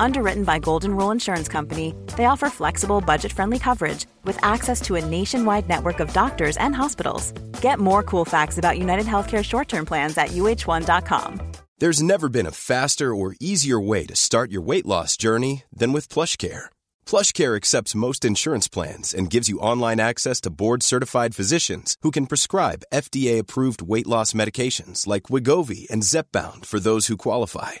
Underwritten by Golden Rule Insurance Company, they offer flexible, budget friendly coverage with access to a nationwide network of doctors and hospitals. Get more cool facts about United Healthcare short term plans at uh1.com. There's never been a faster or easier way to start your weight loss journey than with PlushCare. PlushCare accepts most insurance plans and gives you online access to board-certified physicians who can prescribe FDA-approved weight loss medications like Wigovi and Zepbound for those who qualify.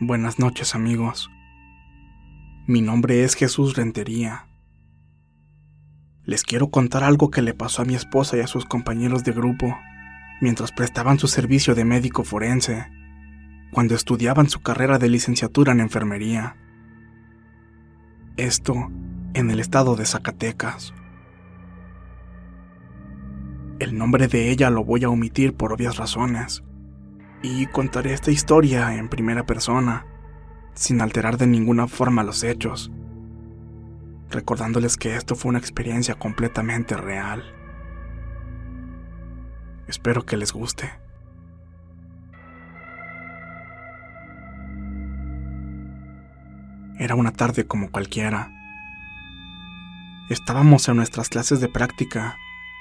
Buenas noches amigos. Mi nombre es Jesús Rentería. Les quiero contar algo que le pasó a mi esposa y a sus compañeros de grupo mientras prestaban su servicio de médico forense, cuando estudiaban su carrera de licenciatura en enfermería. Esto en el estado de Zacatecas. El nombre de ella lo voy a omitir por obvias razones, y contaré esta historia en primera persona, sin alterar de ninguna forma los hechos, recordándoles que esto fue una experiencia completamente real. Espero que les guste. Era una tarde como cualquiera. Estábamos en nuestras clases de práctica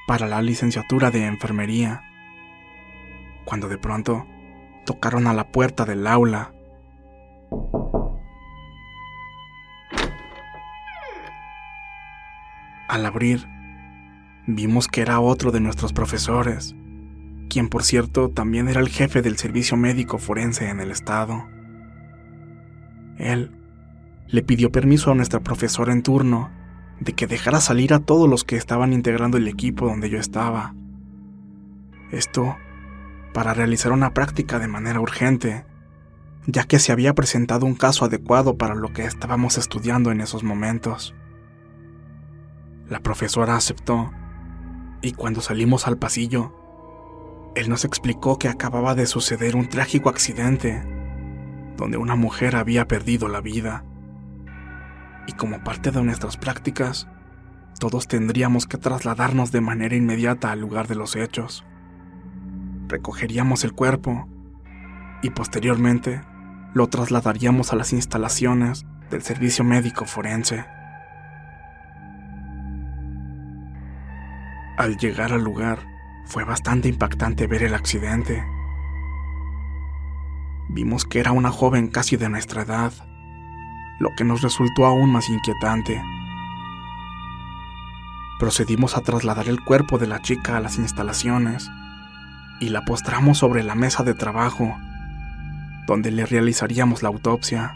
para la licenciatura de enfermería, cuando de pronto tocaron a la puerta del aula. Al abrir, vimos que era otro de nuestros profesores, quien por cierto también era el jefe del servicio médico forense en el estado. Él le pidió permiso a nuestra profesora en turno de que dejara salir a todos los que estaban integrando el equipo donde yo estaba. Esto para realizar una práctica de manera urgente, ya que se había presentado un caso adecuado para lo que estábamos estudiando en esos momentos. La profesora aceptó, y cuando salimos al pasillo, él nos explicó que acababa de suceder un trágico accidente, donde una mujer había perdido la vida. Y como parte de nuestras prácticas, todos tendríamos que trasladarnos de manera inmediata al lugar de los hechos recogeríamos el cuerpo y posteriormente lo trasladaríamos a las instalaciones del servicio médico forense. Al llegar al lugar, fue bastante impactante ver el accidente. Vimos que era una joven casi de nuestra edad, lo que nos resultó aún más inquietante. Procedimos a trasladar el cuerpo de la chica a las instalaciones y la postramos sobre la mesa de trabajo, donde le realizaríamos la autopsia.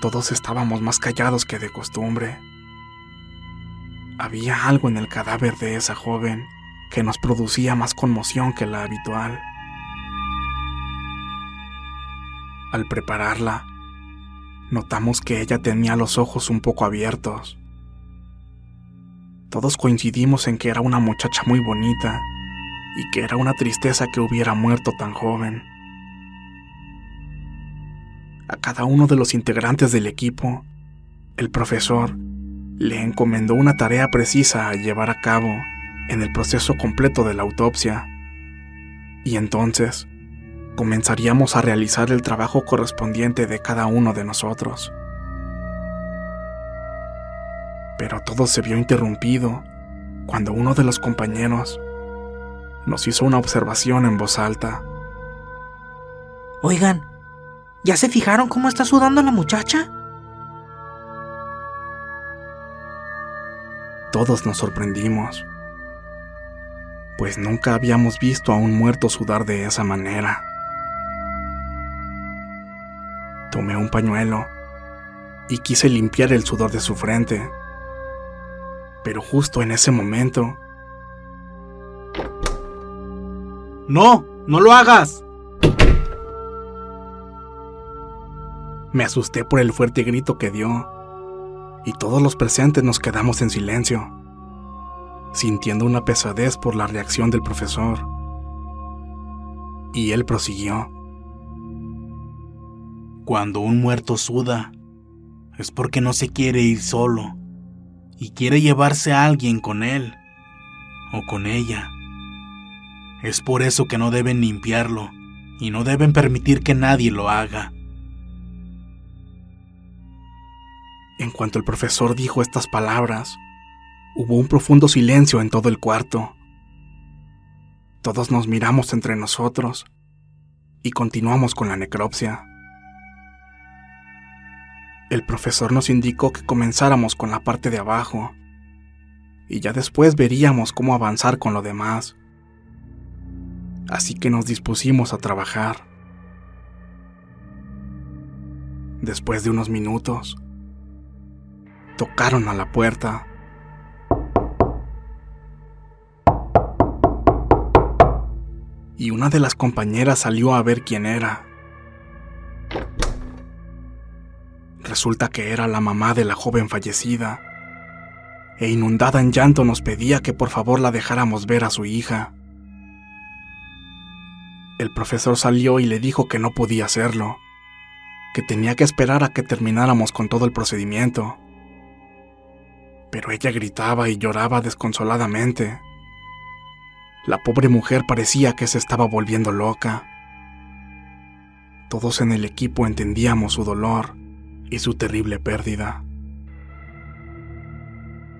Todos estábamos más callados que de costumbre. Había algo en el cadáver de esa joven que nos producía más conmoción que la habitual. Al prepararla, notamos que ella tenía los ojos un poco abiertos todos coincidimos en que era una muchacha muy bonita y que era una tristeza que hubiera muerto tan joven. A cada uno de los integrantes del equipo, el profesor le encomendó una tarea precisa a llevar a cabo en el proceso completo de la autopsia. Y entonces comenzaríamos a realizar el trabajo correspondiente de cada uno de nosotros. Pero todo se vio interrumpido cuando uno de los compañeros nos hizo una observación en voz alta. Oigan, ¿ya se fijaron cómo está sudando la muchacha? Todos nos sorprendimos, pues nunca habíamos visto a un muerto sudar de esa manera. Tomé un pañuelo y quise limpiar el sudor de su frente, pero justo en ese momento... ¡No! ¡No lo hagas! Me asusté por el fuerte grito que dio y todos los presentes nos quedamos en silencio, sintiendo una pesadez por la reacción del profesor. Y él prosiguió. Cuando un muerto suda, es porque no se quiere ir solo y quiere llevarse a alguien con él o con ella. Es por eso que no deben limpiarlo y no deben permitir que nadie lo haga. En cuanto el profesor dijo estas palabras, hubo un profundo silencio en todo el cuarto. Todos nos miramos entre nosotros y continuamos con la necropsia. El profesor nos indicó que comenzáramos con la parte de abajo y ya después veríamos cómo avanzar con lo demás. Así que nos dispusimos a trabajar. Después de unos minutos, tocaron a la puerta. Y una de las compañeras salió a ver quién era. Resulta que era la mamá de la joven fallecida, e inundada en llanto nos pedía que por favor la dejáramos ver a su hija. El profesor salió y le dijo que no podía hacerlo, que tenía que esperar a que termináramos con todo el procedimiento pero ella gritaba y lloraba desconsoladamente. La pobre mujer parecía que se estaba volviendo loca. Todos en el equipo entendíamos su dolor y su terrible pérdida.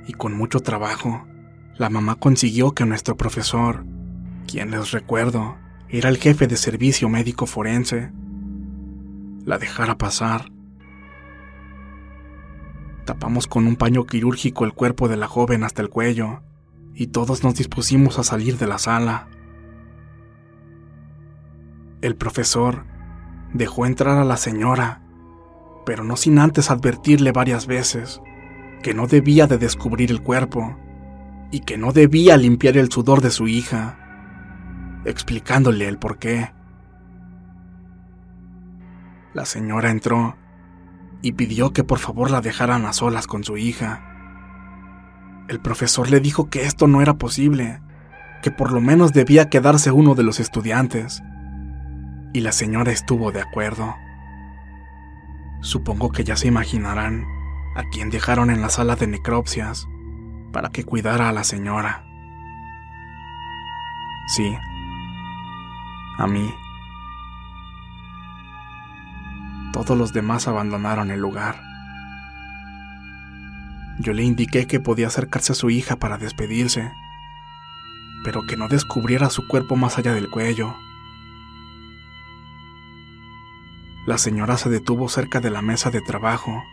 Y con mucho trabajo, la mamá consiguió que nuestro profesor, quien les recuerdo, era el jefe de servicio médico forense, la dejara pasar Tapamos con un paño quirúrgico el cuerpo de la joven hasta el cuello y todos nos dispusimos a salir de la sala. El profesor dejó entrar a la señora, pero no sin antes advertirle varias veces que no debía de descubrir el cuerpo y que no debía limpiar el sudor de su hija, explicándole el por qué. La señora entró y pidió que por favor la dejaran a solas con su hija. El profesor le dijo que esto no era posible, que por lo menos debía quedarse uno de los estudiantes. Y la señora estuvo de acuerdo. Supongo que ya se imaginarán a quién dejaron en la sala de necropsias para que cuidara a la señora. Sí, a mí. Todos los demás abandonaron el lugar. Yo le indiqué que podía acercarse a su hija para despedirse, pero que no descubriera su cuerpo más allá del cuello. La señora se detuvo cerca de la mesa de trabajo.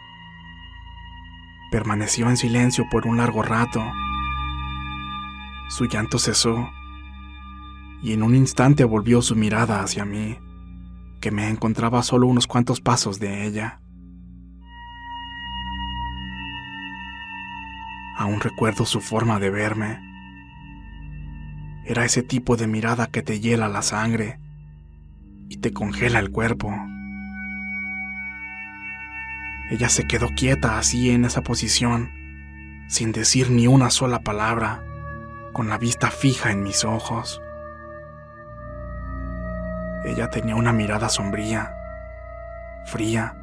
Permaneció en silencio por un largo rato. Su llanto cesó y en un instante volvió su mirada hacia mí que me encontraba solo unos cuantos pasos de ella. Aún recuerdo su forma de verme. Era ese tipo de mirada que te hiela la sangre y te congela el cuerpo. Ella se quedó quieta así en esa posición, sin decir ni una sola palabra, con la vista fija en mis ojos. Ella tenía una mirada sombría, fría,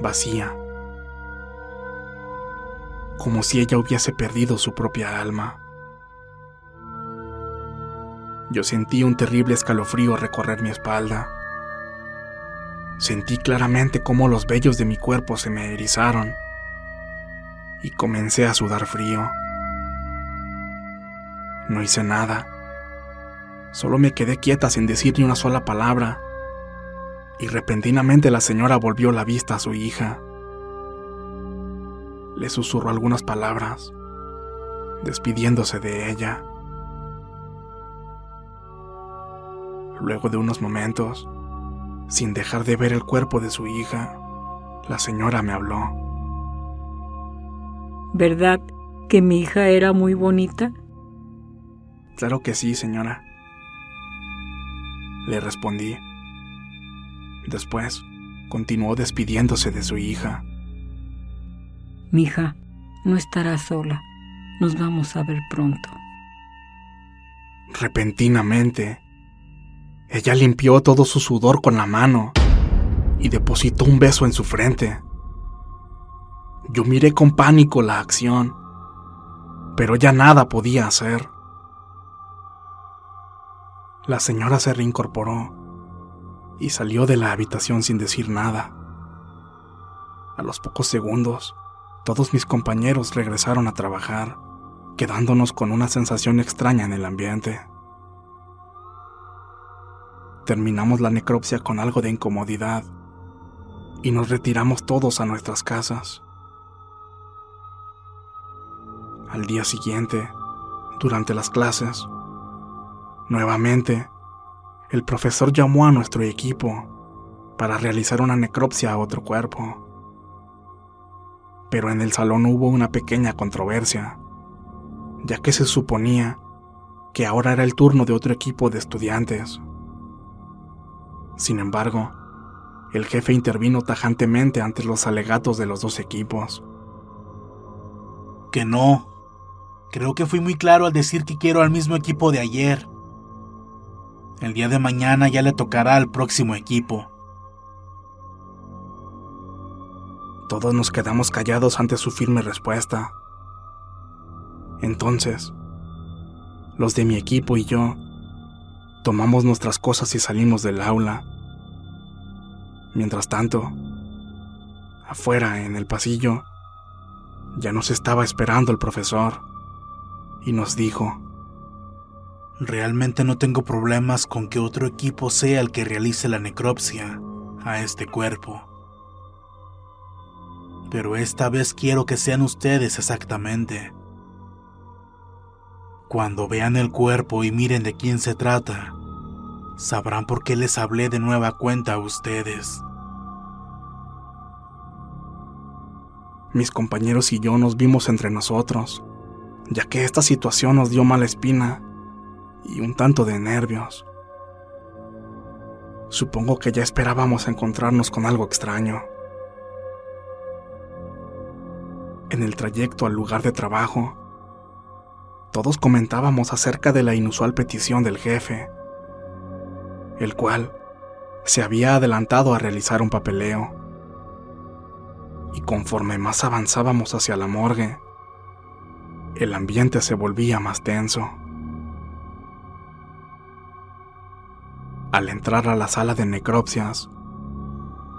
vacía. como si ella hubiese perdido su propia alma. Yo sentí un terrible escalofrío recorrer mi espalda. Sentí claramente cómo los vellos de mi cuerpo se me erizaron y comencé a sudar frío. No hice nada. Solo me quedé quieta sin decir ni una sola palabra. Y repentinamente la señora volvió la vista a su hija. Le susurró algunas palabras, despidiéndose de ella. Luego de unos momentos, sin dejar de ver el cuerpo de su hija, la señora me habló. ¿Verdad que mi hija era muy bonita? Claro que sí, señora. Le respondí. Después, continuó despidiéndose de su hija. Mija, no estará sola. Nos vamos a ver pronto. Repentinamente, ella limpió todo su sudor con la mano y depositó un beso en su frente. Yo miré con pánico la acción, pero ya nada podía hacer. La señora se reincorporó y salió de la habitación sin decir nada. A los pocos segundos, todos mis compañeros regresaron a trabajar, quedándonos con una sensación extraña en el ambiente. Terminamos la necropsia con algo de incomodidad y nos retiramos todos a nuestras casas. Al día siguiente, durante las clases, nuevamente, el profesor llamó a nuestro equipo para realizar una necropsia a otro cuerpo. Pero en el salón hubo una pequeña controversia, ya que se suponía que ahora era el turno de otro equipo de estudiantes. Sin embargo, el jefe intervino tajantemente ante los alegatos de los dos equipos. Que no. Creo que fui muy claro al decir que quiero al mismo equipo de ayer. El día de mañana ya le tocará al próximo equipo. Todos nos quedamos callados ante su firme respuesta. Entonces, los de mi equipo y yo tomamos nuestras cosas y salimos del aula. Mientras tanto, afuera, en el pasillo, ya nos estaba esperando el profesor y nos dijo, Realmente no tengo problemas con que otro equipo sea el que realice la necropsia a este cuerpo. Pero esta vez quiero que sean ustedes exactamente. Cuando vean el cuerpo y miren de quién se trata, sabrán por qué les hablé de nueva cuenta a ustedes. Mis compañeros y yo nos vimos entre nosotros, ya que esta situación nos dio mala espina y un tanto de nervios. Supongo que ya esperábamos encontrarnos con algo extraño. En el trayecto al lugar de trabajo, todos comentábamos acerca de la inusual petición del jefe, el cual se había adelantado a realizar un papeleo. Y conforme más avanzábamos hacia la morgue, el ambiente se volvía más tenso. Al entrar a la sala de necropsias,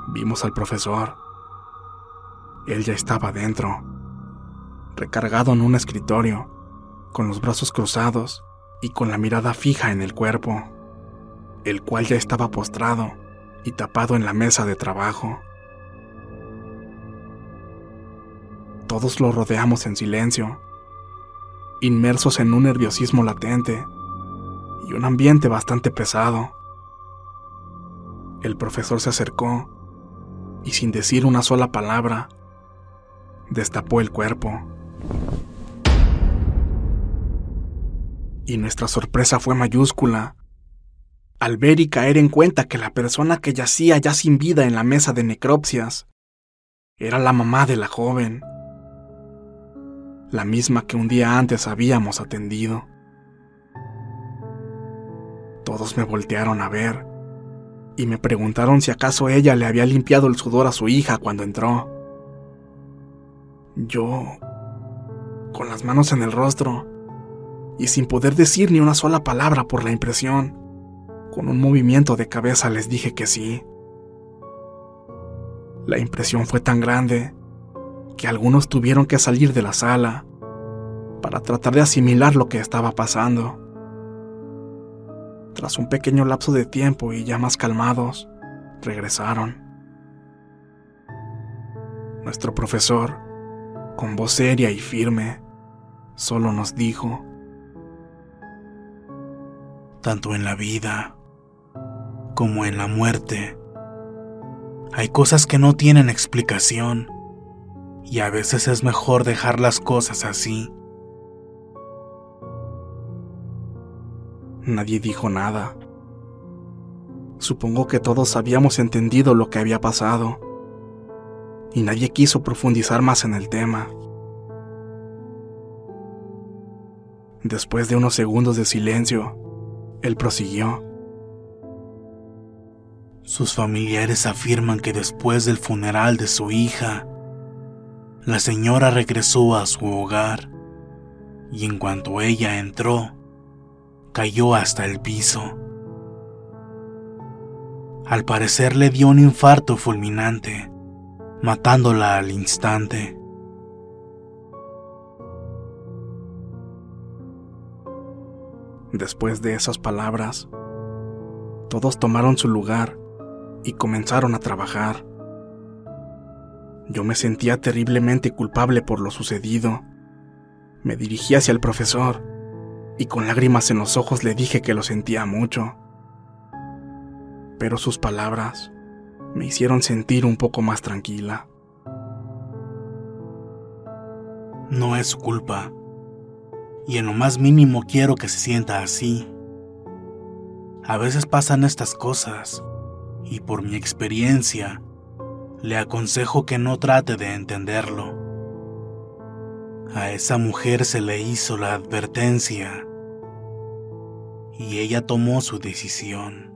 vimos al profesor. Él ya estaba dentro, recargado en un escritorio, con los brazos cruzados y con la mirada fija en el cuerpo, el cual ya estaba postrado y tapado en la mesa de trabajo. Todos lo rodeamos en silencio, inmersos en un nerviosismo latente y un ambiente bastante pesado. El profesor se acercó y sin decir una sola palabra, destapó el cuerpo. Y nuestra sorpresa fue mayúscula al ver y caer en cuenta que la persona que yacía ya sin vida en la mesa de necropsias era la mamá de la joven, la misma que un día antes habíamos atendido. Todos me voltearon a ver y me preguntaron si acaso ella le había limpiado el sudor a su hija cuando entró. Yo con las manos en el rostro y sin poder decir ni una sola palabra por la impresión. Con un movimiento de cabeza les dije que sí. La impresión fue tan grande que algunos tuvieron que salir de la sala para tratar de asimilar lo que estaba pasando. Tras un pequeño lapso de tiempo y ya más calmados, regresaron. Nuestro profesor, con voz seria y firme, solo nos dijo, tanto en la vida como en la muerte. Hay cosas que no tienen explicación y a veces es mejor dejar las cosas así. Nadie dijo nada. Supongo que todos habíamos entendido lo que había pasado y nadie quiso profundizar más en el tema. Después de unos segundos de silencio, él prosiguió. Sus familiares afirman que después del funeral de su hija, la señora regresó a su hogar y en cuanto ella entró, cayó hasta el piso. Al parecer le dio un infarto fulminante, matándola al instante. Después de esas palabras, todos tomaron su lugar y comenzaron a trabajar. Yo me sentía terriblemente culpable por lo sucedido. Me dirigí hacia el profesor y con lágrimas en los ojos le dije que lo sentía mucho. Pero sus palabras me hicieron sentir un poco más tranquila. No es su culpa y en lo más mínimo quiero que se sienta así. A veces pasan estas cosas, y por mi experiencia, le aconsejo que no trate de entenderlo. A esa mujer se le hizo la advertencia, y ella tomó su decisión.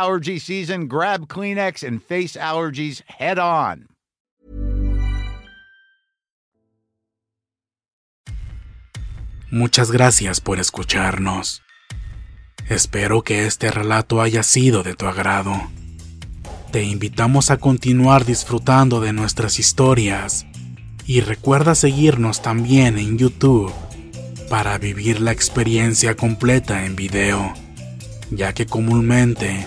allergy season, grab Kleenex and face allergies head on. Muchas gracias por escucharnos. Espero que este relato haya sido de tu agrado. Te invitamos a continuar disfrutando de nuestras historias Y recuerda seguirnos también en YouTube para vivir la experiencia completa en video, ya que comúnmente